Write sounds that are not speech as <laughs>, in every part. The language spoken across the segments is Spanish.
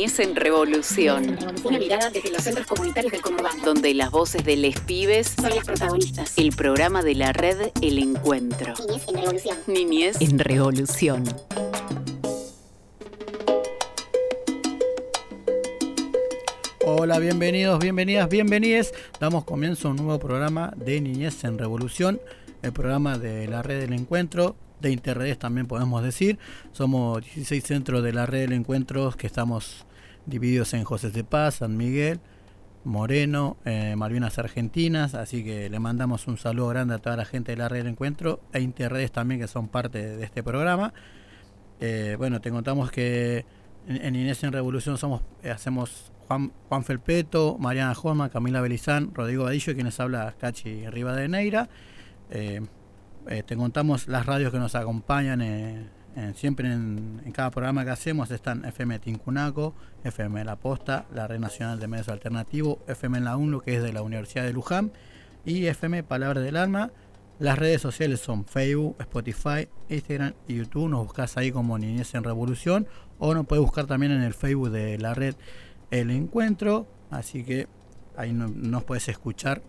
Niñez en Revolución. Una mirada desde los centros comunitarios del conurbano. Donde las voces de les pibes son las protagonistas. El programa de la red El Encuentro. Niñez en Revolución. Niñez en Revolución. Hola, bienvenidos, bienvenidas, bienvenides. Damos comienzo a un nuevo programa de Niñez en Revolución, el programa de la red del encuentro, de Interredes también podemos decir. Somos 16 centros de la red del encuentro que estamos divididos en José de Paz, San Miguel, Moreno, eh, Malvinas Argentinas, así que le mandamos un saludo grande a toda la gente de la red del encuentro e Interredes también que son parte de este programa. Eh, bueno, te contamos que en, Inés en Revolución somos, eh, hacemos Juan, Juan Felpeto, Mariana Joma, Camila Belizán, Rodrigo Badillo, quienes habla Cachi Rivadeneira. Eh, eh, te contamos las radios que nos acompañan siempre en, cada programa que hacemos. Están FM Tincunaco, FM La Posta, la Red Nacional de Medios Alternativos, FM la UNLU, que es de la Universidad de Luján, y FM Palabra del Alma. Las redes sociales son Facebook, Spotify, Instagram y YouTube. Nos buscas ahí como Niñez en Revolución o nos puedes buscar también en el Facebook de la red El Encuentro. Así que ahí nos puedes escuchar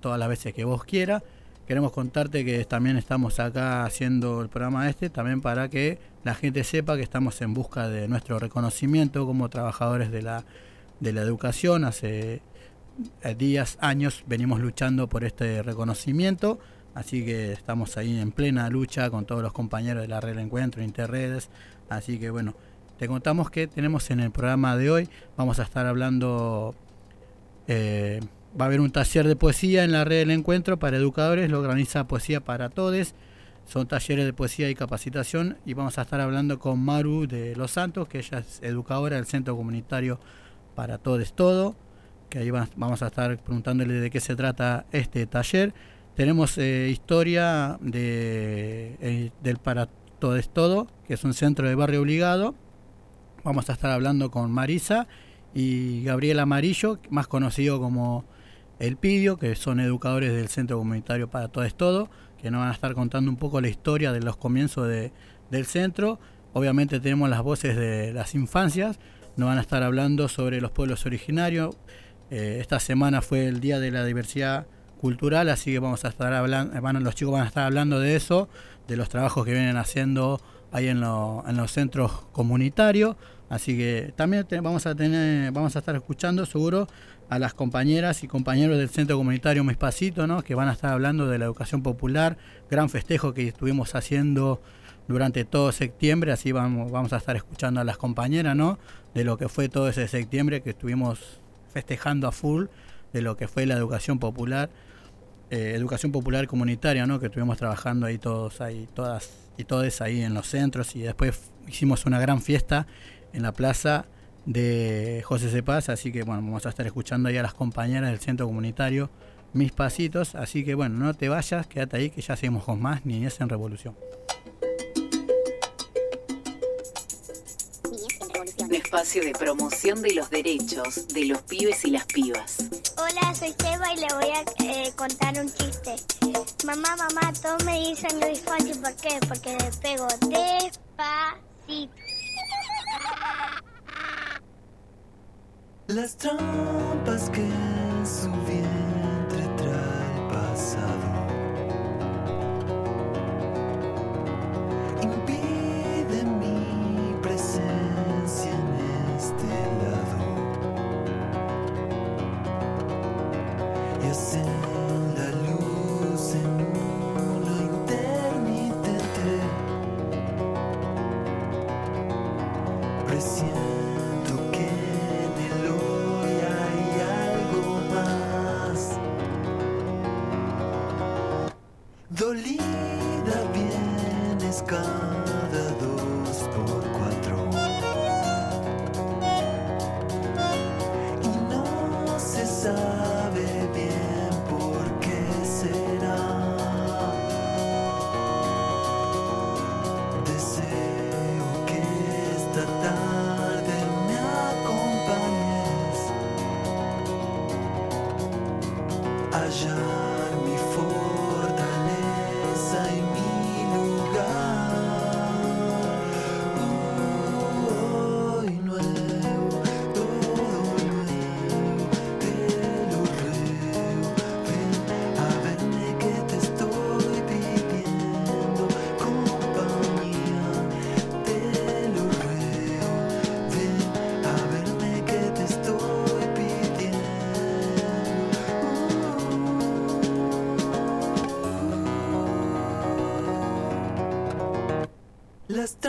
todas las veces que vos quieras. Queremos contarte que también estamos acá haciendo el programa este, también para que la gente sepa que estamos en busca de nuestro reconocimiento como trabajadores de la, de la educación. Hace eh, días, años venimos luchando por este reconocimiento Así que estamos ahí en plena lucha con todos los compañeros de la Red Encuentro, Interredes. Así que bueno, te contamos que tenemos en el programa de hoy, vamos a estar hablando, eh, va a haber un taller de poesía en la Red del Encuentro para educadores, lo organiza Poesía para Todos. Son talleres de poesía y capacitación y vamos a estar hablando con Maru de Los Santos, que ella es educadora del Centro Comunitario para Todos Todo, que ahí vamos a estar preguntándole de qué se trata este taller. Tenemos eh, historia de, eh, del Para Todo es Todo, que es un centro de barrio obligado. Vamos a estar hablando con Marisa y Gabriel Amarillo, más conocido como El Pidio, que son educadores del Centro Comunitario Para Todo es Todo, que nos van a estar contando un poco la historia de los comienzos de, del centro. Obviamente tenemos las voces de las infancias, nos van a estar hablando sobre los pueblos originarios. Eh, esta semana fue el Día de la Diversidad cultural, así que vamos a estar hablando, los chicos van a estar hablando de eso, de los trabajos que vienen haciendo ahí en, en los centros comunitarios, así que también vamos a tener, vamos a estar escuchando seguro a las compañeras y compañeros del centro comunitario Mespacito, ¿no? que van a estar hablando de la educación popular, gran festejo que estuvimos haciendo durante todo septiembre, así vamos, vamos a estar escuchando a las compañeras, ¿no? De lo que fue todo ese septiembre que estuvimos festejando a full, de lo que fue la educación popular eh, educación popular comunitaria, ¿no? Que estuvimos trabajando ahí todos, ahí todas y todos ahí en los centros y después hicimos una gran fiesta en la plaza de José Cepaz, así que bueno, vamos a estar escuchando ahí a las compañeras del centro comunitario Mis Pasitos, así que bueno, no te vayas, quédate ahí que ya seguimos con más Niñez en Revolución. espacio de promoción de los derechos de los pibes y las pibas. Hola, soy Seba y le voy a eh, contar un chiste. Mamá, mamá, todos me dicen Luis Fonsi, ¿por qué? Porque le pego despacito. Las trampas que su vientre trae pasado las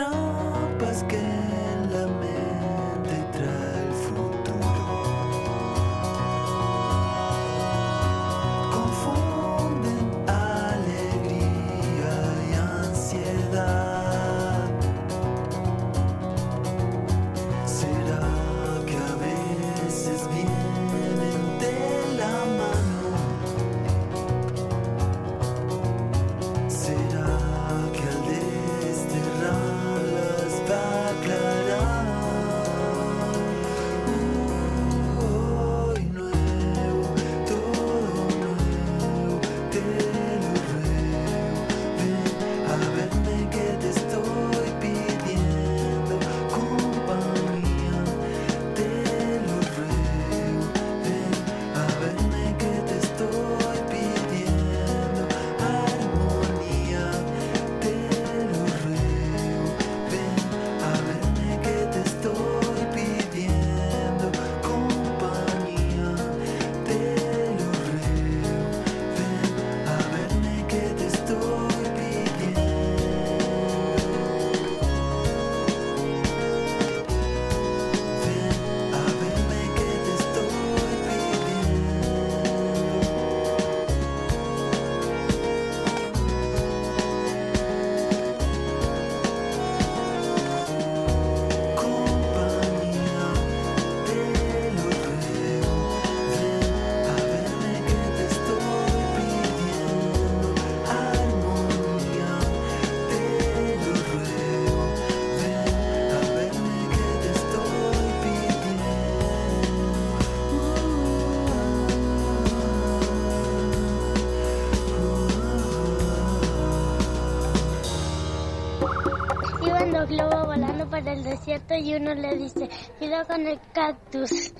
desierto y uno le dice, cuidado con el cactus.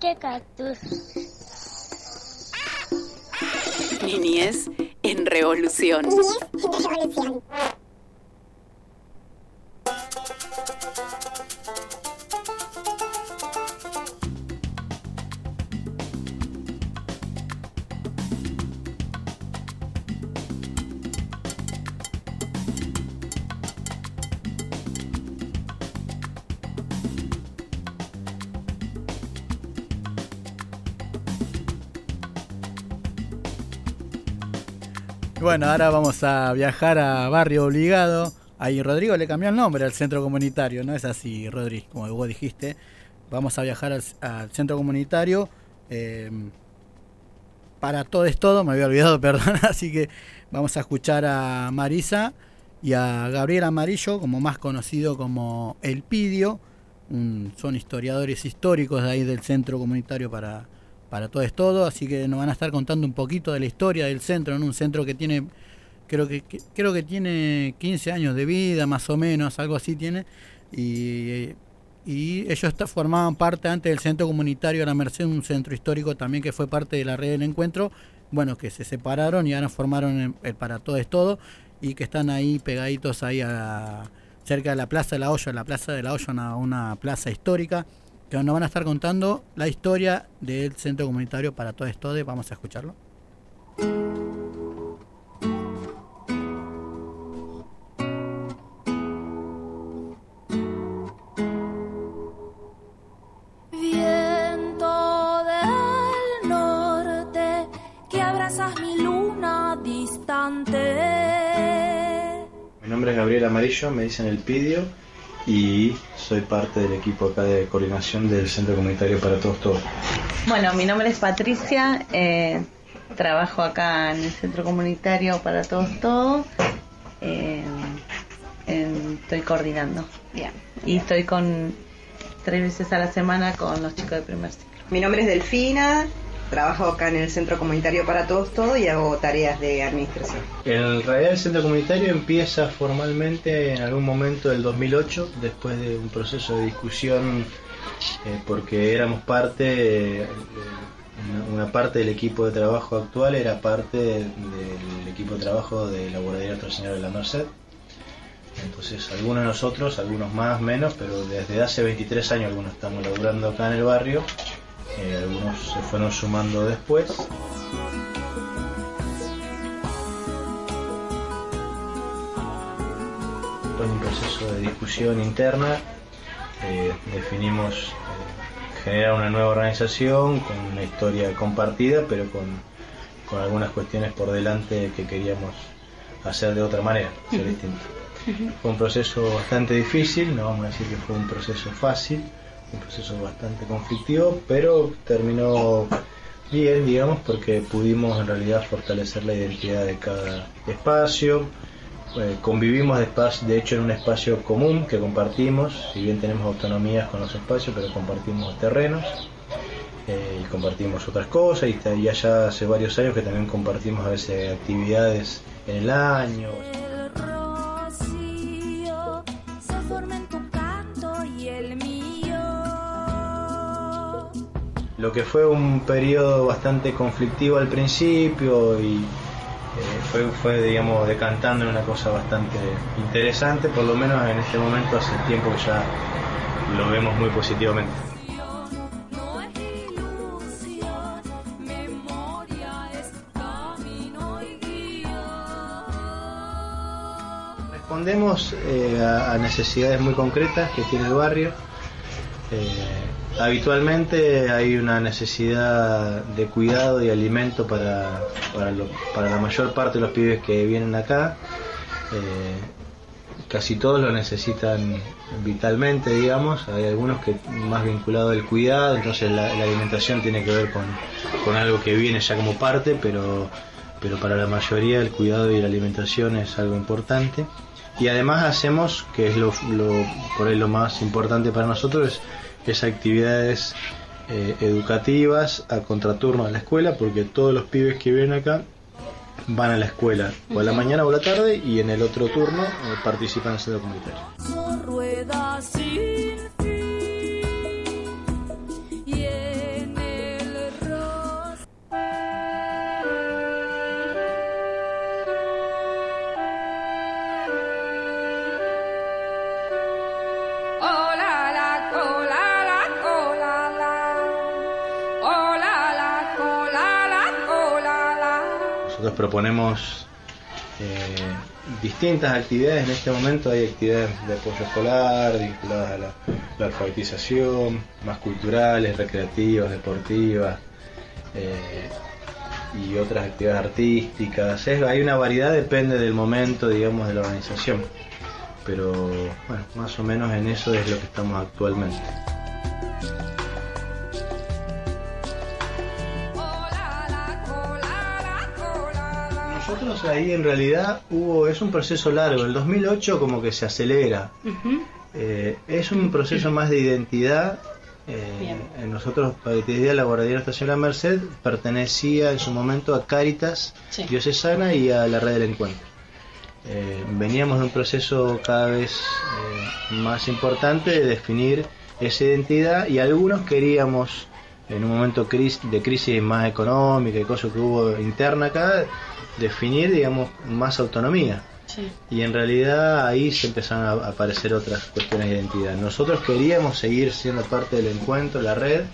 ¿Qué cactus? Niñez en revolución. Bueno, ahora vamos a viajar a Barrio Obligado. Ahí Rodrigo le cambió el nombre al centro comunitario, ¿no es así, Rodri? Como vos dijiste. Vamos a viajar al, centro comunitario. eh, para todo es todo, me había olvidado, <laughs> perdón. Así que vamos a escuchar a Marisa y a Gabriel Amarillo, como más conocido como El Pidio. Son historiadores históricos de ahí del centro comunitario para, para todo es todo. Así que nos van a estar contando un poquito de la historia del centro, en un centro que tiene, creo que, creo que tiene 15 años de vida, más o menos, algo así tiene. Y, y ellos formaban parte antes del centro comunitario de la Merced, un centro histórico también que fue parte de la red del encuentro. Bueno, que se separaron y ahora formaron el, para todo es todo y que están ahí pegaditos ahí a, cerca de la Plaza de la Olla, la Plaza de la una, una plaza histórica, que nos van a estar contando la historia del centro comunitario para todo esto. De, vamos a escucharlo. Viento del norte que abrazas mi luna distante. Mi nombre es Gabriel Amarillo, me dicen el Pidio y soy parte del equipo acá de coordinación del Centro Comunitario para Todos Todos. Bueno, mi nombre es Patricia, eh, trabajo acá en el Centro Comunitario para Todos Todos. eh, en- estoy coordinando. Bien. Y estoy con tres veces a la semana con los chicos de primer ciclo. Mi nombre es Delfina, trabajo acá en el Centro Comunitario para Todos Todo y hago tareas de administración. En realidad el Centro Comunitario empieza formalmente en algún momento del 2008, después de un proceso de discusión eh, porque éramos parte, eh, una, parte del equipo de trabajo actual era parte del equipo de trabajo de la guardería Nuestra Señora de la Merced. Entonces algunos de nosotros, algunos más, menos, pero desde hace 23 años algunos estamos laburando acá en el barrio, eh, algunos se fueron sumando después. después de un proceso de discusión interna, eh, definimos eh, generar una nueva organización con una historia compartida, pero con, con algunas cuestiones por delante que queríamos hacer de otra manera, ser distinto. Fue un proceso bastante difícil, no vamos a decir que fue un proceso fácil, un proceso bastante conflictivo, pero terminó bien, digamos, porque pudimos en realidad fortalecer la identidad de cada espacio. Eh, convivimos de, de hecho en un espacio común que compartimos, si bien tenemos autonomías con los espacios, pero compartimos terrenos eh, y compartimos otras cosas y, y allá hace varios años que también compartimos a veces actividades en el año. Lo que fue un periodo bastante conflictivo al principio y eh, fue, fue, digamos, decantando en una cosa bastante interesante, por lo menos en este momento hace tiempo que ya lo vemos muy positivamente. Respondemos eh, a, a necesidades muy concretas que tiene el barrio. Eh, habitualmente hay una necesidad de cuidado y alimento para, para, la mayor parte de los pibes que vienen acá. Eh, casi todos lo necesitan vitalmente, digamos. Hay algunos que más vinculados al cuidado, entonces la, la alimentación tiene que ver con, con algo que viene ya como parte, pero, pero para la mayoría el cuidado y la alimentación es algo importante. Y además hacemos, que es lo, lo- por ahí lo más importante para nosotros, es, es actividades eh, educativas a contraturno a la escuela, porque todos los pibes que vienen acá van a la escuela, o a la mañana o a la tarde, y en el otro turno eh, participan en el centro comunitario. Proponemos eh, distintas actividades. En este momento hay actividades de apoyo escolar vinculadas a la, alfabetización, más culturales, recreativas, deportivas eh, y otras actividades artísticas. Es- hay una variedad, depende del momento, digamos, de la organización. Pero bueno, más o menos en eso es lo que estamos actualmente. Nosotros ahí en realidad hubo, es un proceso largo, el 2008 como que se acelera. Eh, es un proceso más de identidad. Eh, nosotros, Paquetería La Guardería Estación La Merced, pertenecía en su momento a Cáritas Sí. Diocesana y a la Red del Encuentro. Eh, veníamos de un proceso cada vez eh, más importante de definir esa identidad y algunos queríamos, en un momento cris- de crisis más económica y cosas que hubo interna acá, definir, digamos, más autonomía. Sí. Y en realidad ahí se empezaron a aparecer otras cuestiones de identidad. Nosotros queríamos seguir siendo parte del encuentro, la red,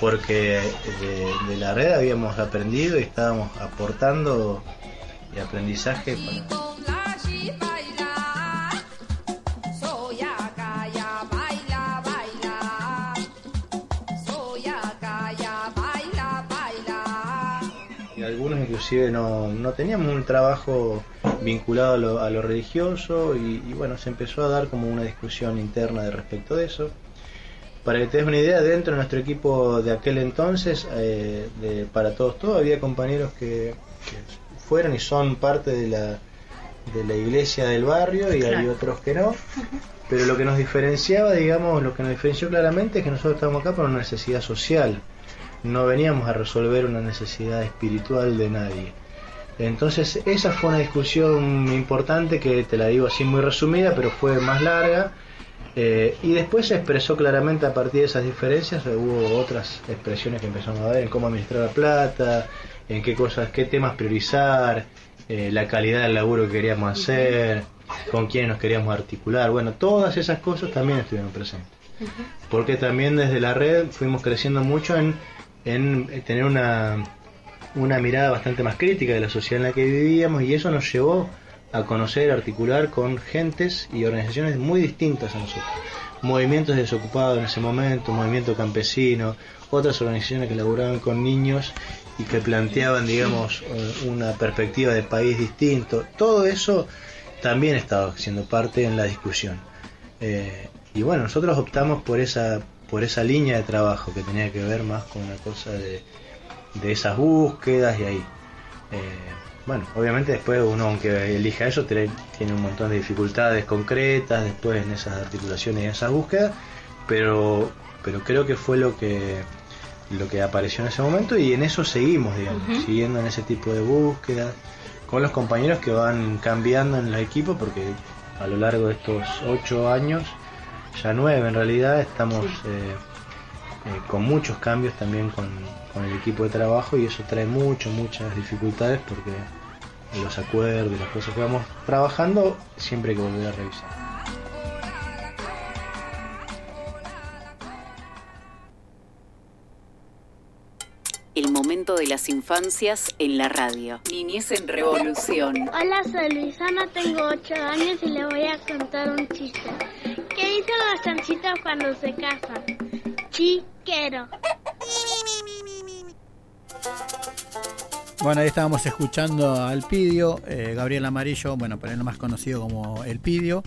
porque de, de la red habíamos aprendido y estábamos aportando y aprendizaje para, inclusive no, no teníamos un trabajo vinculado a lo, a lo religioso y, y bueno, se empezó a dar como una discusión interna de respecto de eso. Para que te des una idea, dentro de nuestro equipo de aquel entonces, eh, de Para Todos Todos, había compañeros que, que fueron y son parte de la, de la iglesia del barrio y hay otros que no. Pero lo que nos diferenciaba, digamos, lo que nos diferenció claramente es que nosotros estábamos acá por una necesidad social. No veníamos a resolver una necesidad espiritual de nadie. Entonces esa fue una discusión importante que te la digo así muy resumida, pero fue más larga. Eh, y después se expresó claramente a partir de esas diferencias, hubo otras expresiones que empezamos a ver en cómo administrar la plata, en qué cosas, qué temas priorizar, eh, la calidad del laburo que queríamos hacer, con quién nos queríamos articular. Bueno, todas esas cosas también estuvieron presentes. Porque también desde la red fuimos creciendo mucho en, en eh, tener una, una mirada bastante más crítica de la sociedad en la que vivíamos y eso nos llevó a conocer, a articular con gentes y organizaciones muy distintas a nosotros. Movimientos desocupados en ese momento, movimiento campesino, otras organizaciones que laburaban con niños y que planteaban, digamos, eh, una perspectiva de país distinto. Todo eso también estaba siendo parte en la discusión. Eh, y bueno, nosotros optamos por esa, por esa línea de trabajo que tenía que ver más con una cosa de, de esas búsquedas y ahí. Eh, bueno, obviamente después uno aunque elija eso tiene, un montón de dificultades concretas después en esas articulaciones y en esas búsquedas, pero, pero creo que fue lo que lo que apareció en ese momento y en eso seguimos, digamos, siguiendo en ese tipo de búsquedas con los compañeros que van cambiando en el equipo porque a lo largo de estos ocho años, ya nueve en realidad, estamos eh, eh, con muchos cambios también con, con el equipo de trabajo y eso trae mucho, muchas dificultades porque los acuerdos y las cosas que vamos trabajando siempre hay que volver a revisar. El momento de las infancias en la radio. Niñez en revolución. Hola, soy Luisana, tengo 8 años y le voy a contar un chiste. ¿Qué dicen los chanchitos cuando se casan? Chiquero. Bueno, ahí estábamos escuchando al Pidio, eh, Gabriel Amarillo, bueno, pero él más conocido como El Pidio.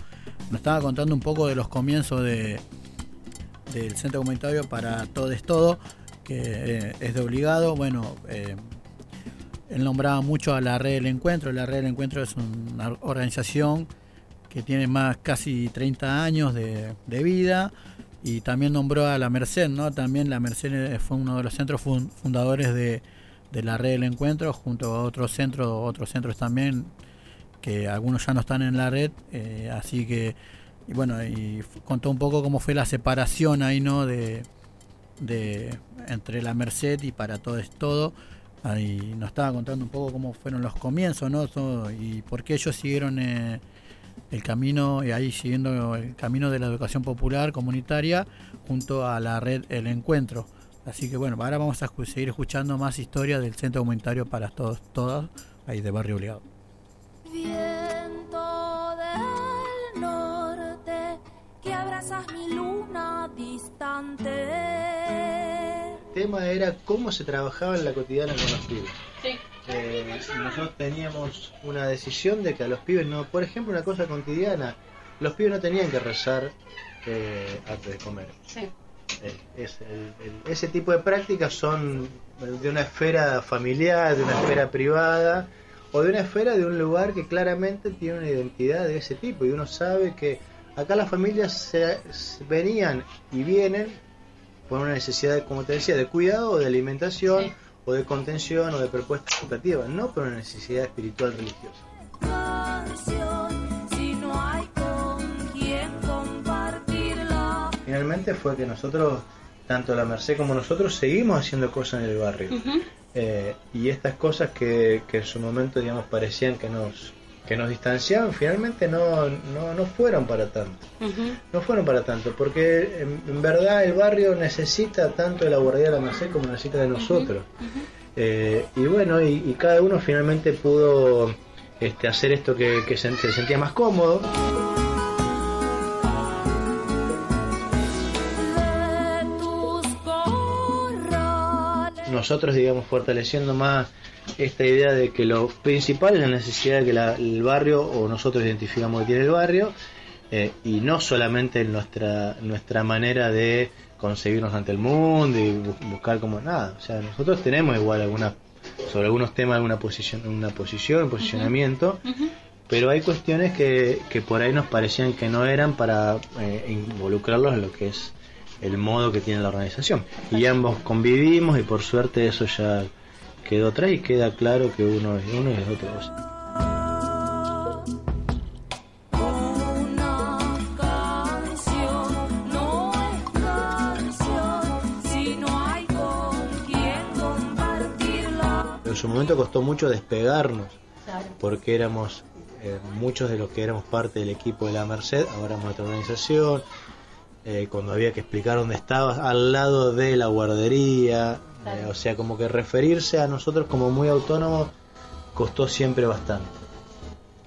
Nos estaba contando un poco de los comienzos de, del Centro Comunitario para Todo es Todo, que eh, es de obligado. Bueno, eh, él nombraba mucho a la Red del Encuentro. La Red del Encuentro es una organización que tiene más casi 30 años de, de vida y también nombró a la Merced, ¿no? También la Merced eh, fue uno de los centros fun- fundadores de, de la red del encuentro, junto a otros centros, otros centros también, que algunos ya no están en la red, eh, así que, y bueno, y contó un poco cómo fue la separación ahí, ¿no? De, de entre la Merced y para todo es todo. Ahí nos estaba contando un poco cómo fueron los comienzos, ¿no? Y por qué ellos siguieron eh, el camino, y ahí siguiendo el camino de la educación popular comunitaria junto a la red El Encuentro. Así que bueno, ahora vamos a seguir escuchando más historias del Centro Comunitario para todos, todas, ahí de Barrio Obligado. Viento del norte que abrazas mi luna distante. El tema era cómo se trabajaba en la cotidiana con los pibes. Eh, nosotros teníamos una decisión de que a los pibes no, por ejemplo, una cosa cotidiana, los pibes no tenían que rezar eh, antes de comer. Eh, es el- el- ese tipo de prácticas son de una esfera familiar, de una esfera privada o de una esfera de un lugar que claramente tiene una identidad de ese tipo y uno sabe que acá las familias se, se venían y vienen por una necesidad, como te decía, de cuidado o de alimentación o de contención o de propuesta educativa, no por una necesidad espiritual religiosa. Finalmente fue que nosotros, tanto la Merced como nosotros, seguimos haciendo cosas en el barrio. Eh, y estas cosas que, que en su momento, digamos, parecían que nos que nos distanciaban, finalmente no, no, no fueron para tanto. No fueron para tanto, porque en, en verdad el barrio necesita tanto de la guardia de la Merced como necesita de nosotros. Eh, y bueno, y, y cada uno finalmente pudo este, hacer esto que, que se, se sentía más cómodo. Nosotros, digamos, fortaleciendo más esta idea de que lo principal es la necesidad de que la- el barrio, o nosotros identificamos que tiene el barrio, eh, y no solamente en nuestra, nuestra manera de conseguirnos ante el mundo y bu- buscar como nada. O sea, nosotros tenemos igual alguna, sobre algunos temas alguna posición, una posición, un posicionamiento, pero hay cuestiones que, que por ahí nos parecían que no eran para eh, involucrarlos en lo que es el modo que tiene la organización. Y ambos convivimos y por suerte eso ya quedó atrás y queda claro que uno es uno y el otro es otro. En su momento costó mucho despegarnos porque éramos eh, muchos de los que éramos parte del equipo de la Merced, ahora éramos otra organización. eh, cuando había que explicar dónde estabas, al lado de la guardería, eh, o sea, como que referirse a nosotros como muy autónomos costó siempre bastante.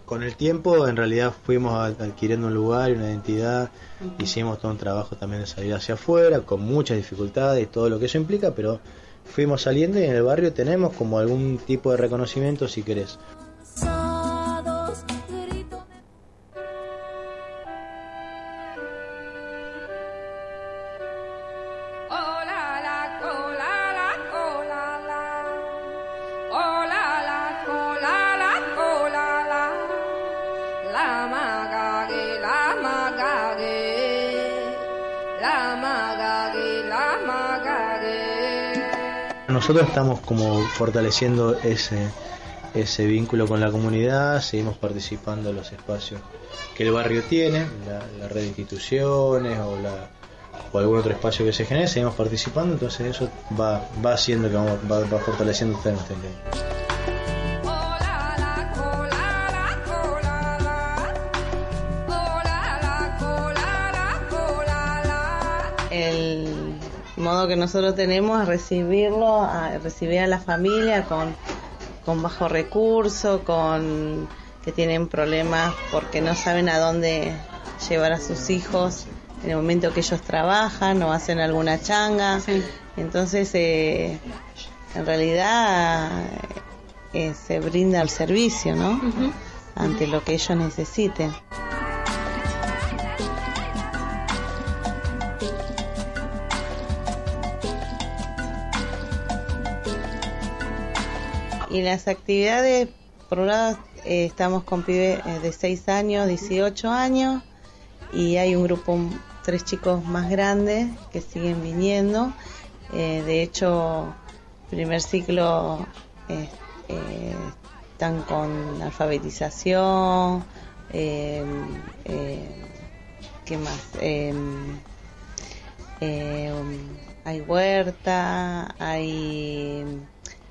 con el tiempo en realidad fuimos adquiriendo un lugar y una identidad, hicimos todo un trabajo también de salir hacia afuera, con muchas dificultades y todo lo que eso implica, pero fuimos saliendo y en el barrio tenemos como algún tipo de reconocimiento si querés. Nosotros estamos como fortaleciendo ese, ese vínculo con la comunidad, seguimos participando en los espacios que el barrio tiene, la, red de instituciones o, la, o algún otro espacio que se genere, seguimos participando, entonces eso va, va haciendo que vamos, va, va fortaleciendo este. nuestra modo que nosotros tenemos es recibirlo, a recibir a la familia con, con bajo recurso, con que tienen problemas porque no saben a dónde llevar a sus hijos en el momento que ellos trabajan o hacen alguna changa. Entonces, eh, en realidad eh, se brinda el servicio, ¿no? Ante lo que ellos necesiten. Y las actividades, por un lado, eh, estamos con pibes eh, de 6 años, 18 años, y hay un grupo, tres chicos más grandes que siguen viniendo. Eh, de hecho, primer ciclo eh, están con alfabetización, eh, ¿qué más? Eh, eh, hay huerta, hay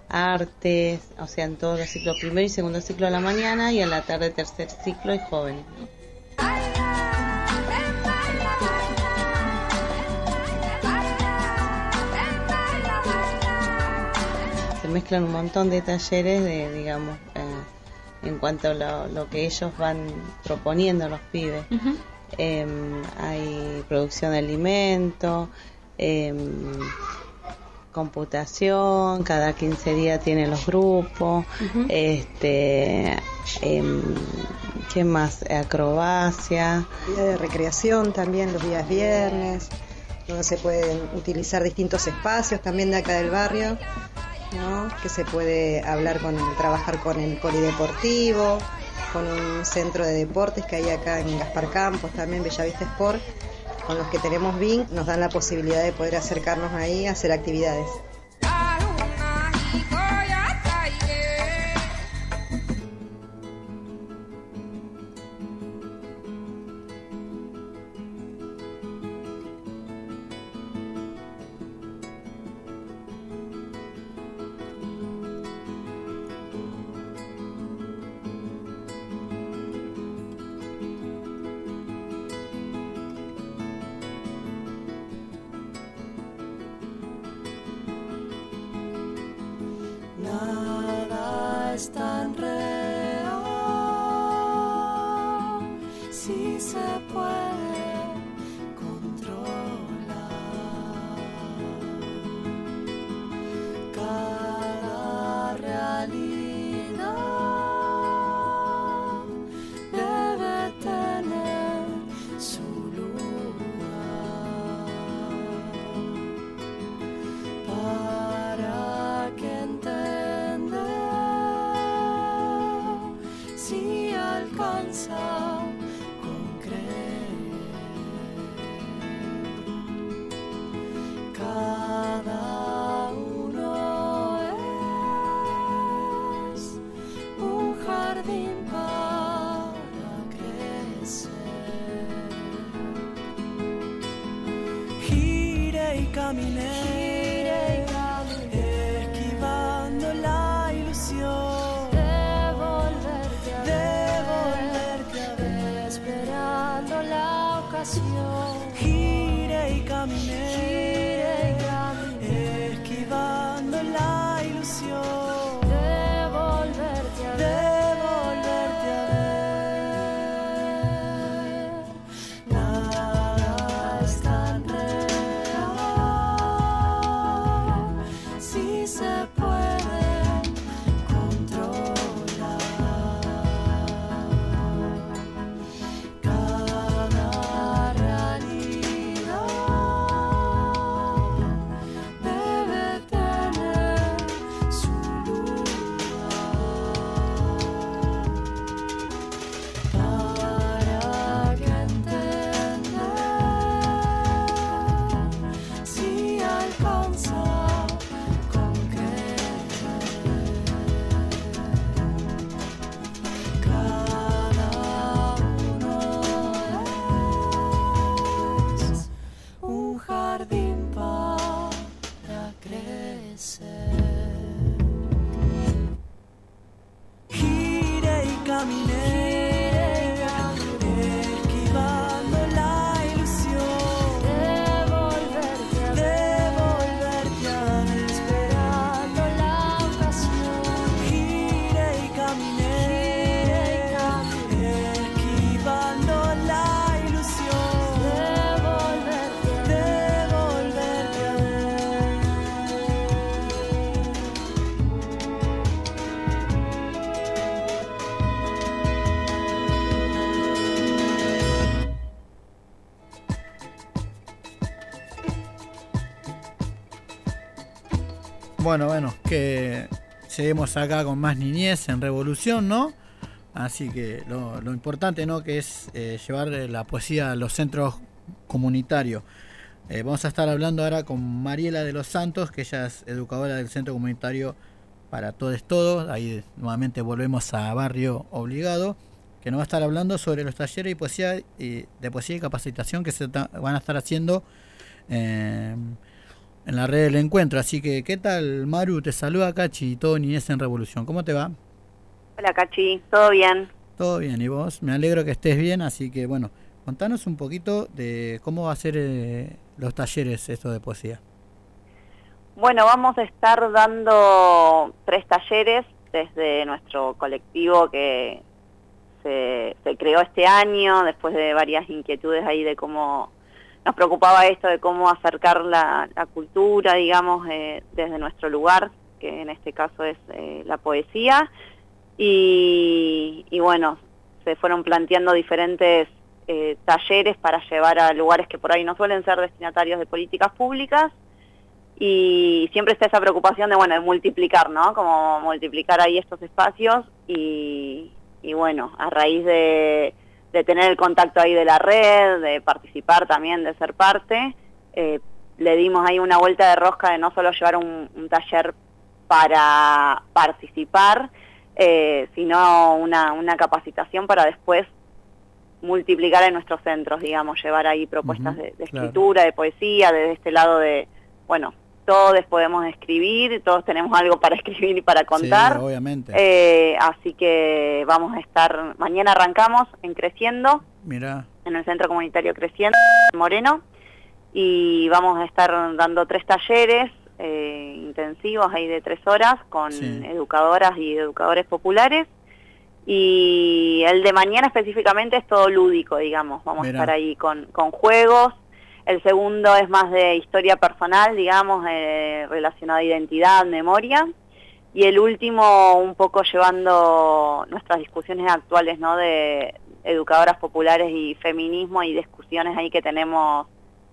artes, o sea, en todos los ciclos, primero y segundo ciclo a la mañana y a la tarde tercer ciclo y jóvenes. Se mezclan un montón de talleres de, digamos, eh, en cuanto a lo, lo que ellos van proponiendo los pibes. Em, hay producción de alimentos, em, computación, cada 15 días tienen los grupos, este, em, ¿qué más? Acrobacia. Día de recreación también los días viernes, donde se pueden utilizar distintos espacios también de acá del barrio, ¿no? que se puede hablar con, trabajar con el polideportivo, con un centro de deportes que hay acá en Gaspar Campos, también Bellavista Sport, con los que tenemos BIN, nos dan la posibilidad de poder acercarnos ahí a hacer actividades. Caminé, Bueno, bueno, que seguimos acá con más niñez en Revolución, ¿no? Así que lo, importante, ¿no? Que es eh, llevar eh, la poesía a los centros comunitarios. Eh, vamos a estar hablando ahora con Mariela de los Santos, que ella es educadora del Centro Comunitario para Todos Todos. Ahí nuevamente volvemos a Barrio Obligado, que nos va a estar hablando sobre los talleres y poesía y, de poesía y capacitación que se van a estar haciendo eh, en la red del encuentro. Así que, ¿qué tal, Maru? Te saluda Cachi, todo Niñez en Revolución. ¿Cómo te va? Hola Cachi, ¿todo bien? Todo bien, ¿y vos? Me alegro que estés bien, así que, bueno, contanos un poquito de cómo va a ser eh, los talleres esto de poesía. Bueno, vamos a estar dando tres talleres desde nuestro colectivo que se, se creó este año después de varias inquietudes ahí de cómo nos preocupaba esto de cómo acercar la, cultura, digamos, eh, desde nuestro lugar, que en este caso es eh, la poesía. Y, bueno, se fueron planteando diferentes eh, talleres para llevar a lugares que por ahí no suelen ser destinatarios de políticas públicas y siempre está esa preocupación de bueno de multiplicar no como multiplicar ahí estos espacios y bueno a raíz de, de tener el contacto ahí de la red de participar también de ser parte eh, le dimos ahí una vuelta de rosca de no solo llevar un, un taller para participar eh, sino una, una capacitación para después multiplicar en nuestros centros, digamos, llevar ahí propuestas de, de claro. escritura, de poesía, desde este lado de, bueno, todos podemos escribir, todos tenemos algo para <laughs> escribir y para contar. Sí, obviamente. Eh, así que vamos a estar, mañana arrancamos en Creciendo, Mira, en el Centro Comunitario Creciendo, en Moreno, y vamos a estar dando tres talleres eh, intensivos ahí de tres horas con Sí. educadoras y educadores populares. Y el de mañana específicamente es todo lúdico, digamos. Vamos Mira. a estar ahí con, con juegos. El segundo es más de historia personal, digamos, eh, relacionado a identidad, memoria. Y el último, un poco llevando nuestras discusiones actuales, ¿no? De educadoras populares y feminismo y discusiones ahí que tenemos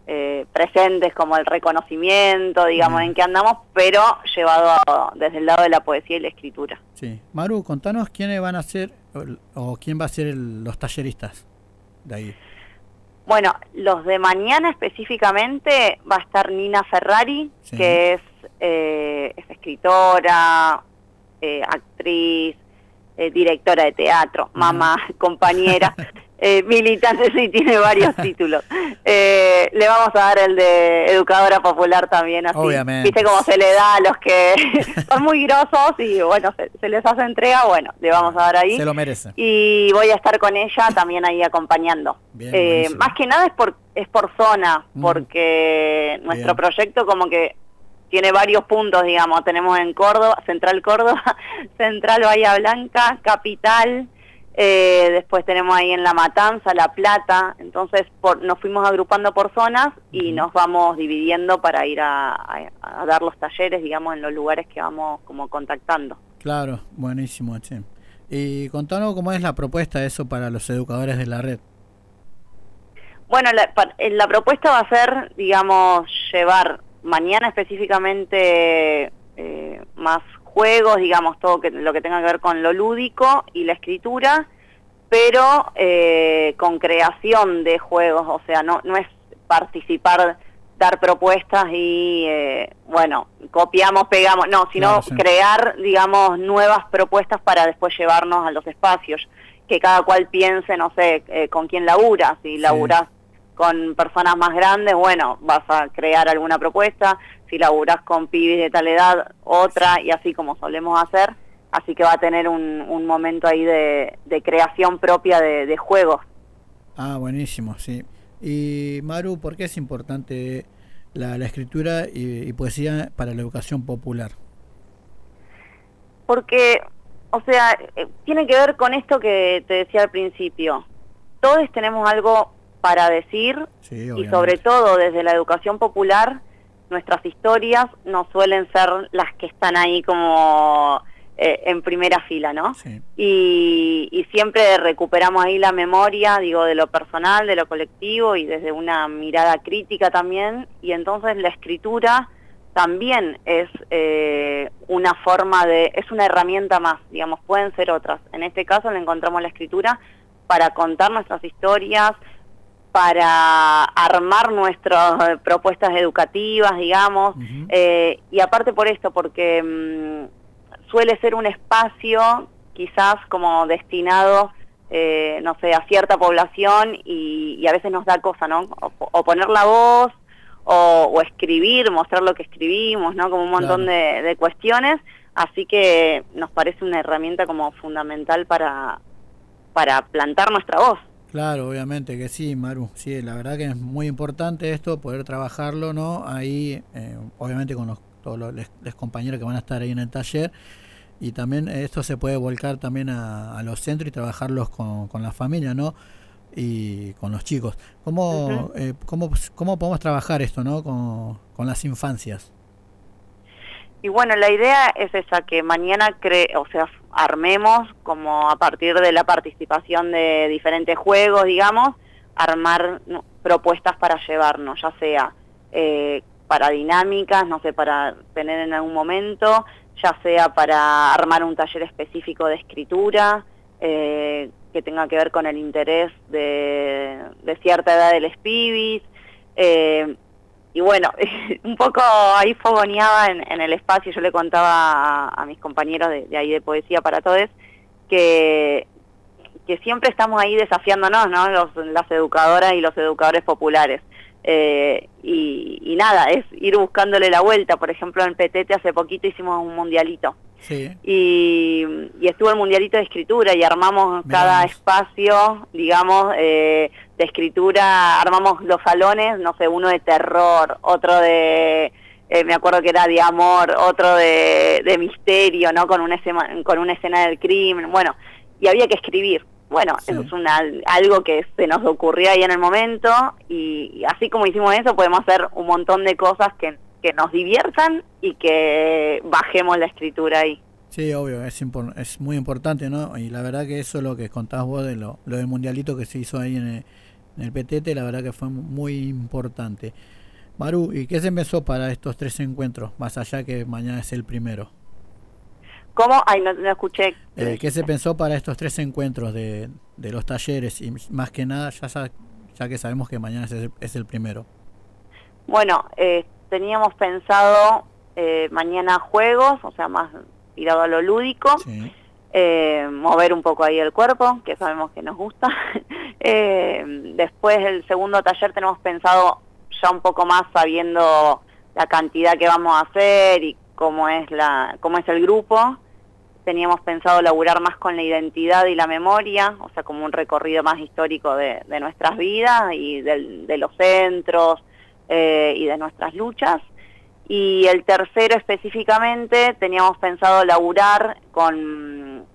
eh, presentes como el reconocimiento, digamos, en que andamos, pero llevado a- desde el lado de la poesía y la escritura. sí. Maru, contanos quiénes van a ser o, o quién va a ser el- los talleristas de ahí. Bueno, los de mañana específicamente va a estar Nina Ferrari, Sí. que es, eh, es escritora, eh, actriz, eh, directora de teatro, mamá, <laughs> compañera, <laughs> eh, militante, sí, tiene varios <laughs> títulos. Eh, le vamos a dar el de educadora popular también, así. Obviamente. Viste cómo se le da a los que <laughs> son muy grosos y bueno, se, se les hace entrega, bueno, le vamos a dar ahí Se lo merece. y voy a estar con ella también ahí acompañando. Bien, Eh, más que nada es por es por zona, Mm. porque nuestro Bien. proyecto como que tiene varios puntos, digamos, tenemos en Córdoba, Central Córdoba, <laughs> Central Bahía Blanca, Capital, eh, después tenemos ahí en La Matanza, La Plata, entonces por, nos fuimos agrupando por zonas y nos vamos dividiendo para ir a, a- a dar los talleres, digamos, en los lugares que vamos como contactando. Claro, buenísimo, che. Y contanos cómo es la propuesta de eso para los educadores de la red. Bueno, la, eh, la propuesta va a ser, digamos, llevar mañana específicamente eh, más juegos, digamos, todo que, lo que tenga que ver con lo lúdico y la escritura, pero eh, con creación de juegos, o sea, no, no es participar, dar propuestas y, eh, bueno, copiamos, pegamos, no, sino Claro, sí. crear, digamos, nuevas propuestas para después llevarnos a los espacios, que cada cual piense, no sé, eh, con quién labura, si laburás con personas más grandes, bueno, vas a crear alguna propuesta, si laburás con pibes de tal edad, otra, y así como solemos hacer, así que va a tener un, un momento ahí de, de creación propia de, de juegos. Ah, buenísimo, sí. Y Maru, ¿por qué es importante la, la escritura y, y poesía para la educación popular? Porque, o sea, eh, tiene que ver con esto que te decía al principio. Todos tenemos algo para decir Sí, y sobre todo desde la educación popular, nuestras historias no suelen ser las que están ahí como eh, en primera fila, ¿no? Sí. Y, y siempre recuperamos ahí la memoria, digo, de lo personal, de lo colectivo y desde una mirada crítica también. Y entonces la escritura también es eh, una forma de, es una herramienta más, digamos, pueden ser otras. En este caso le encontramos la escritura para contar nuestras historias, para armar nuestras eh, propuestas educativas, digamos, eh, y aparte por esto, porque mm, suele ser un espacio quizás como destinado, eh, no sé, a cierta población y, y a veces nos da cosa, ¿no? O, o poner la voz o, o escribir, mostrar lo que escribimos, ¿no? Como un montón de, de cuestiones, así que nos parece una herramienta como fundamental para, para plantar nuestra voz. Claro, obviamente que sí, Maru. Sí, la verdad que es muy importante esto, poder trabajarlo, ¿no? Ahí, eh, obviamente con los, todos los les- les compañeros que van a estar ahí en el taller. Y también esto se puede volcar también a, a los centros y trabajarlos con, con la familia, ¿no? Y con los chicos. ¿Cómo, eh, cómo, cómo podemos trabajar esto, ¿no? Con, con las infancias. Y bueno, la idea es esa, que mañana, cre o sea, armemos como a partir de la participación de diferentes juegos, digamos, armar propuestas para llevarnos, ya sea eh, para dinámicas, no sé, para tener en algún momento, ya sea para armar un taller específico de escritura, eh, que tenga que ver con el interés de, de cierta edad del espibis, eh, y bueno, <laughs> un poco ahí fogoneaba en, en el espacio, yo le contaba a, a mis compañeros de, de ahí de Poesía para Todos que, que siempre estamos ahí desafiándonos, ¿no? Los- las educadoras y los educadores populares. Eh, y, y nada, es ir buscándole la vuelta. Por ejemplo, en Petete hace poquito hicimos un mundialito Sí. y, y estuvo el mundialito de escritura y armamos Mirá cada espacio, digamos, eh, de escritura, armamos los salones, no sé, uno de terror, otro de, eh, me acuerdo que era de amor, otro de, de misterio, ¿no? Con una, escena, con una escena del crimen, bueno, y había que escribir. Bueno, Sí. eso es una, algo que se nos ocurrió ahí en el momento y, y así como hicimos eso podemos hacer un montón de cosas que, que nos diviertan y que bajemos la escritura ahí. Sí, obvio, es, es muy importante, ¿no? Y la verdad que eso es lo que contabas vos de lo, lo del mundialito que se hizo ahí en el, en el PTT, la verdad que fue muy importante. Maru, ¿y qué se empezó para estos tres encuentros, más allá que mañana es el primero? ¿Cómo? Ay, no, no escuché. Eh, ¿Qué se pensó para estos tres encuentros de, de los talleres? Y más que nada, ya, sa- ya que sabemos que mañana es el, es el primero. Bueno, eh, teníamos pensado eh, mañana juegos, o sea, más tirado a lo lúdico, Sí. eh, mover un poco ahí el cuerpo, que sabemos que nos gusta. Eh, después el segundo taller tenemos pensado ya un poco más sabiendo la cantidad que vamos a hacer y cómo es la cómo es el grupo. Teníamos pensado laburar más con la identidad y la memoria, o sea, como un recorrido más histórico de, de nuestras vidas y del- de los centros eh, y de nuestras luchas. Y el tercero específicamente teníamos pensado laburar con,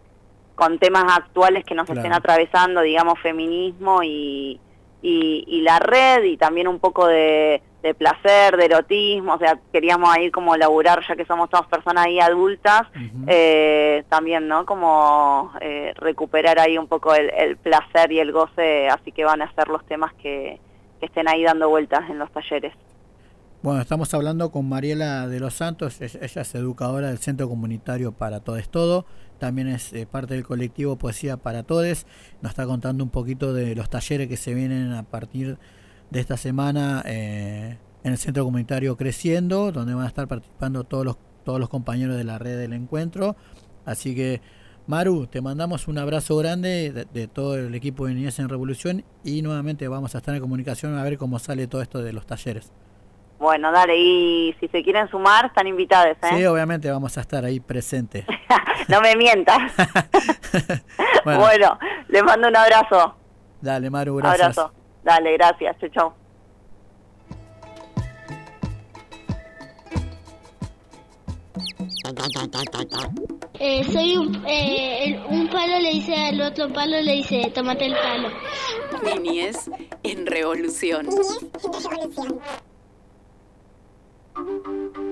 con temas actuales que nos Claro. estén atravesando, digamos, feminismo y, y, y la red y también un poco de, de placer, de erotismo, o sea, queríamos ahí como laburar, ya que somos todas personas ahí adultas, eh, también, ¿no? Como eh, recuperar ahí un poco el, el placer y el goce, así que van a ser los temas que, que estén ahí dando vueltas en los talleres. Bueno, estamos hablando con Mariela de los Santos, ella es educadora del Centro Comunitario para Todes Todo, también es eh, parte del colectivo Poesía para Todes, nos está contando un poquito de los talleres que se vienen a partir de esta semana eh, en el Centro Comunitario Creciendo, donde van a estar participando todos los, todos los compañeros de la red del encuentro, así que Maru, te mandamos un abrazo grande de, todo el equipo de Niñez en Revolución y nuevamente vamos a estar en comunicación a ver cómo sale todo esto de los talleres. Bueno, dale, y si se quieren sumar, están invitados, ¿eh? Sí, obviamente vamos a estar ahí presentes. <laughs> no me mientas. <laughs> Bueno. bueno. les mando un abrazo. Dale, Maru, gracias. Abrazo. Dale, gracias. Chau, chau. Eh, soy un, eh, un palo le dice al otro palo, le dice, tómate el palo. Niñez en revolución. Thank you.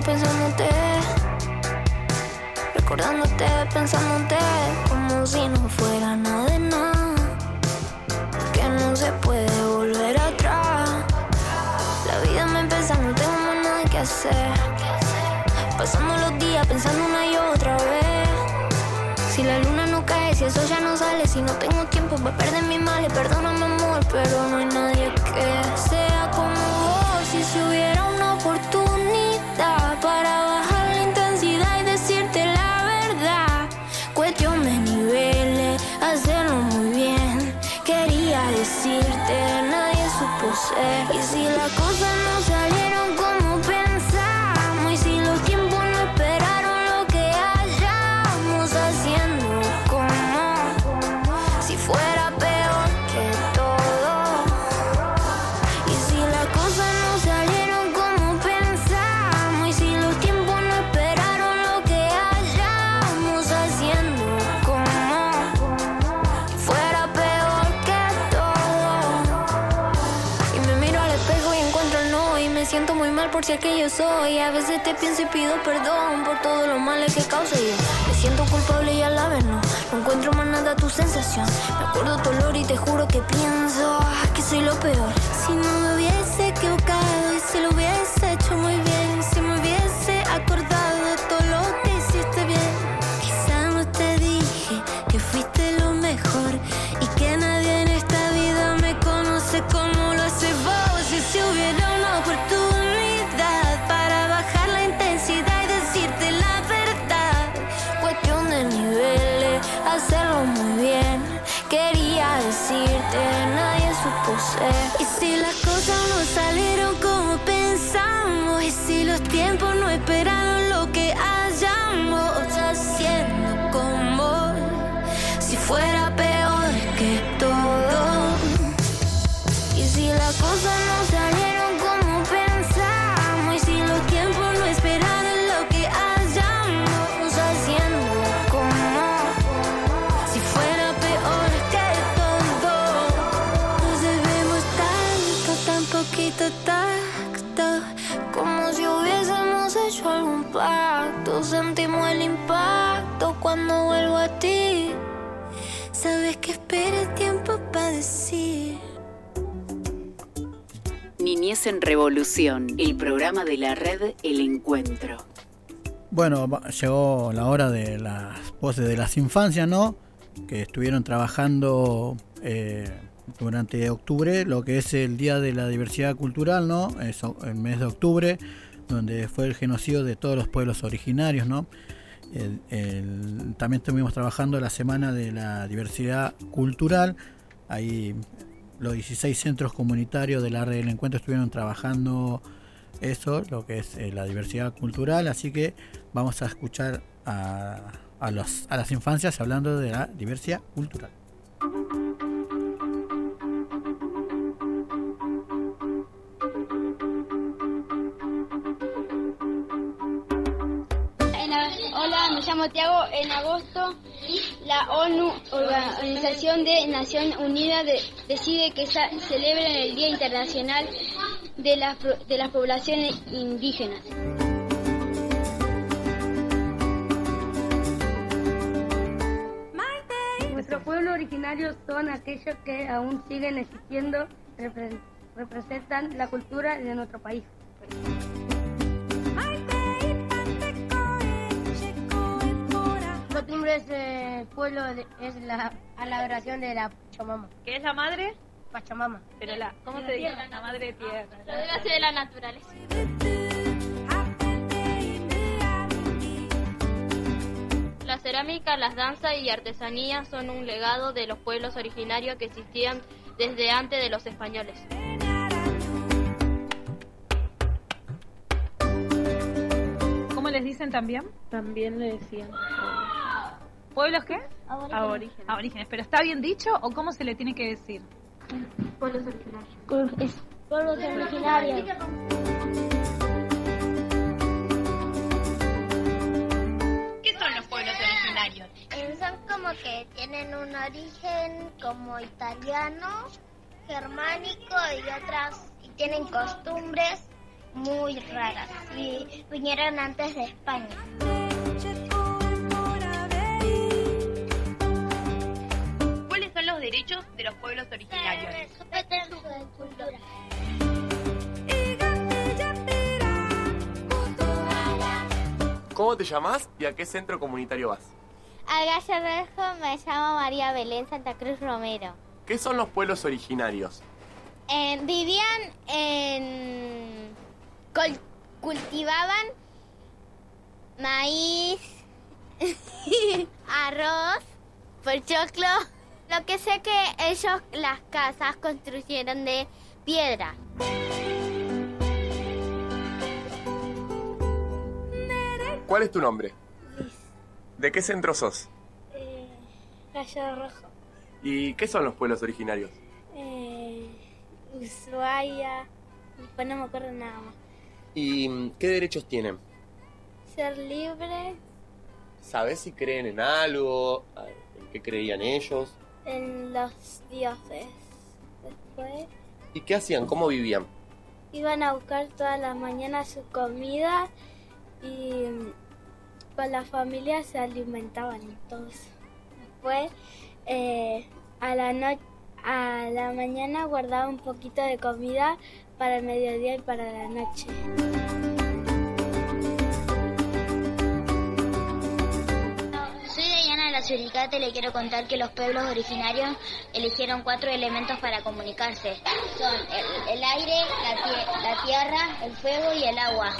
Pensándote. Recordándote, pensándote, como si no fuera nada de nada. Que no se puede volver atrás. La vida me empieza, no tengo más nada que hacer. Pasando los días pensando una y otra vez. Si la luna no cae, si eso ya no sale, si no tengo tiempo para perder mis males, perdóname amor, pero no hay nadie que sea como vos. Si hubiera una oportunidad supo ser. Y si mal que yo soy. A veces te pienso y pido perdón por todos los males que causé yo. Me siento culpable y a la vez no. No encuentro más nada tu sensación. Me acuerdo tu olor y te juro que pienso ah, que soy lo peor. Si no me hubiese En Revolución, el programa de la red El Encuentro. Bueno, llegó la hora de las voces de las infancias, ¿no? Que estuvieron trabajando eh, durante octubre, lo que es el Día de la Diversidad Cultural, ¿no? Es el mes de octubre, donde fue el genocidio de todos los pueblos originarios, ¿no? También estuvimos trabajando la Semana de la Diversidad Cultural. Ahí los 16 centros comunitarios de la red del encuentro estuvieron trabajando eso, lo que es eh, la diversidad cultural. Así que vamos a escuchar a, a, los, a las infancias hablando de la diversidad cultural. Hola, me llamo Tiago. En agosto, la ONU, Organización de Naciones Unidas, de- decide que sa- celebren el Día Internacional de las, de las Poblaciones Indígenas. Nuestro pueblo originario son aquellos que aún siguen existiendo, repre- representan la cultura de nuestro país. Costumbres del pueblo de- es la, a la adoración de la Pachamama. ¿Qué es la madre? Pachamama. Pero la, ¿cómo se dice? La madre tierra. Lo debe hacer de la naturaleza. La cerámica, las danzas y artesanías son un legado de los pueblos originarios que existían desde antes de los españoles. ¿Cómo les dicen también? También le decían. ¿Pueblos qué? Aborígenes. Aborígenes. Aborígenes. ¿Pero está bien dicho o cómo se le tiene que decir? Pueblos originarios. Pueblos originarios. ¿Qué son los pueblos originarios? Eh, son como que tienen un origen como italiano, germánico y otras, y tienen costumbres muy raras y vinieron antes de España. Derechos de los pueblos originarios? ¿Cómo te llamas y a qué centro comunitario vas? Al Gallo Rojo me llamo María Belén Santa Cruz Romero. ¿Qué son los pueblos originarios? Eh, vivían en... col- cultivaban maíz, <laughs> arroz, pochoclo. Lo que sé que ellos las casas construyeron de piedra. ¿Cuál es tu nombre? ¿De qué centro sos? Gallo Rojo. ¿Y qué son los pueblos originarios? Eh, Ushuaia. Después no me acuerdo nada más. ¿Y mm, qué derechos tienen? Ser libre ¿Sabes si creen en algo? ¿En qué creían ellos? En los dioses. Después ¿Y qué hacían? ¿Cómo vivían? iban a buscar todas las mañanas su comida y mm, con la familia se alimentaban todos. Después eh, a la no- a la mañana guardaba un poquito de comida para el mediodía y para la noche. Suricate le quiero contar que los pueblos originarios eligieron cuatro elementos para comunicarse. Son el, aire, la tierra, el fuego y el agua.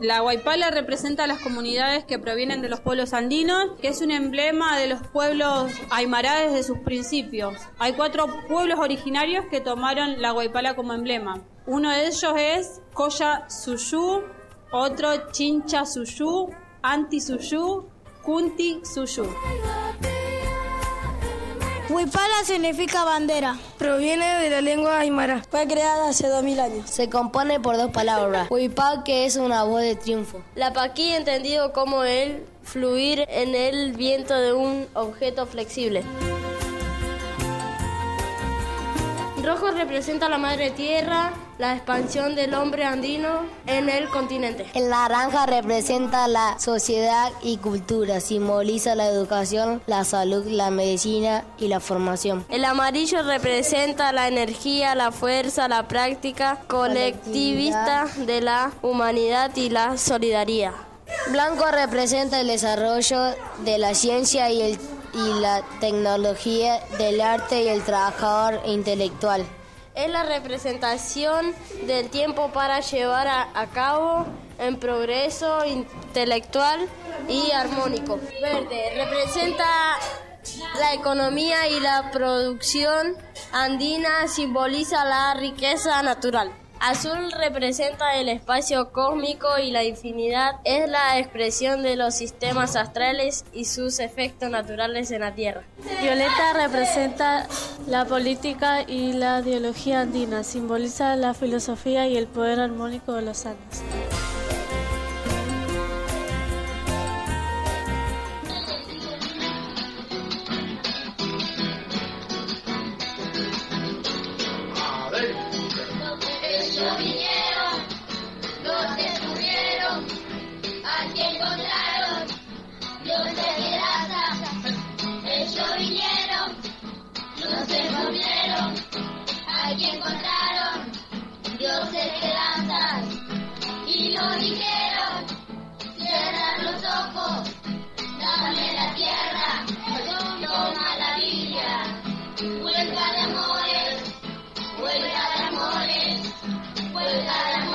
La guaipala representa a las comunidades que provienen de los pueblos andinos, que es un emblema de los pueblos aymara desde sus principios. Hay cuatro pueblos originarios que tomaron la guaipala como emblema. Uno de ellos es Coya Suyú, otro Chincha Suyú, Anti Suyú, Kunti Suyú. Huipala significa bandera. Proviene de la lengua aymara. Fue creada hace 2000 años. Se compone por dos palabras. Huipá, que es una voz de triunfo. La paquí entendido como el fluir en el viento de un objeto flexible. Rojo representa la madre tierra, la expansión del hombre andino en el continente. El naranja representa la sociedad y cultura. Simboliza la educación, la salud, la medicina y la formación. El amarillo representa la energía, la fuerza, la práctica colectivista de la humanidad y la solidaridad. Blanco representa el desarrollo de la ciencia y, el, y la tecnología, del arte y el trabajador intelectual. Es la representación del tiempo para llevar a, cabo en progreso intelectual y armónico. Verde representa la economía y la producción andina, simboliza la riqueza natural. Azul representa el espacio cósmico y la infinidad es la expresión de los sistemas astrales y sus efectos naturales en la Tierra. Violeta representa la política y la ideología andina, simboliza la filosofía y el poder armónico de los Andes. Ellos vinieron, los descubrieron, aquí encontraron dioses de raza. Ellos vinieron, los descubrieron, aquí encontraron dioses de danzas. Y nos dijeron, cierra los ojos, dame la tierra, toma la Biblia, de amores, Bye.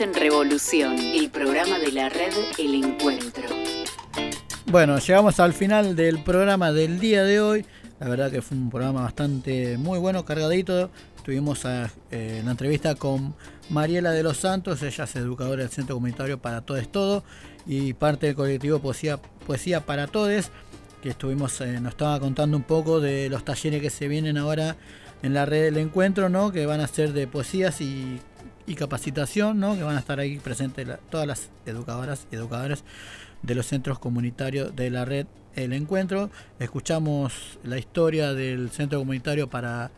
En Revolución, el programa de la red El Encuentro. Bueno, llegamos al final del programa del día de hoy. La verdad que fue un programa bastante muy bueno, cargadito. Tuvimos eh, la entrevista con Mariela de los Santos, ella es educadora del Centro Comunitario para Todes Todo y parte del colectivo Poesía, Poesía para Todes, que estuvimos, eh, nos estaba contando un poco de los talleres que se vienen ahora en la red del encuentro, ¿no? que van a ser de poesías y, y capacitación, ¿no? que van a estar ahí presentes todas las educadoras y educadores de los centros comunitarios de la red El Encuentro. Escuchamos la historia del centro comunitario para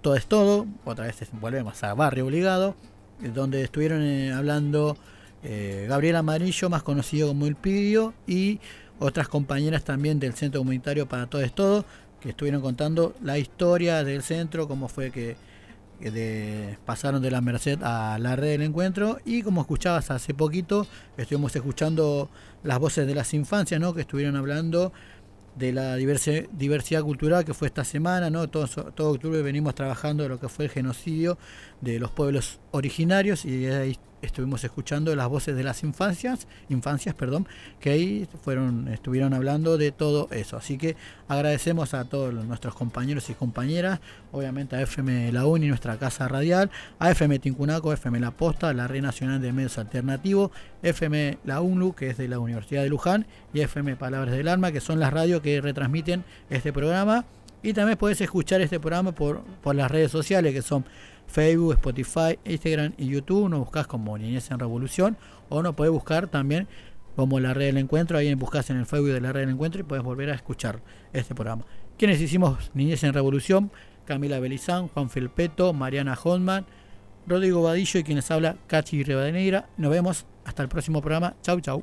Todo es Todo, otra vez volvemos a Barrio Obligado, donde estuvieron eh, hablando eh, Gabriel Amarillo, más conocido como El Pidio, y otras compañeras también del centro comunitario para Todo es Todo, que estuvieron contando la historia del centro, cómo fue que de- pasaron de la Merced a la red del encuentro y como escuchabas hace poquito estuvimos escuchando las voces de las infancias ¿no? que estuvieron hablando de la diversi- diversidad cultural que fue esta semana no todo, todo octubre venimos trabajando lo que fue el genocidio de los pueblos originarios y ahí estuvimos escuchando las voces de las infancias infancias perdón que ahí fueron estuvieron hablando de todo eso. Así que agradecemos a todos nuestros compañeros y compañeras obviamente a FM La Uni nuestra casa radial a FM Tincunaco FM La Posta la Red Nacional de Medios Alternativos FM La UNLU que es de la Universidad de Luján y FM Palabras del Alma que son las radios que retransmiten este programa. Y también puedes escuchar este programa por, por las redes sociales que son Facebook, Spotify, Instagram y YouTube. Nos buscas como Niñez en Revolución o nos puedes buscar también como la red del encuentro. Ahí buscas en el Facebook de la red del encuentro y puedes volver a escuchar este programa. Quienes hicimos Niñez en Revolución, Camila Belizán, Juan Felpeto, Mariana Hodman, Rodrigo Vadillo y quienes habla Cachi Rivadeneira. Nos vemos hasta el próximo programa. Chau, chau.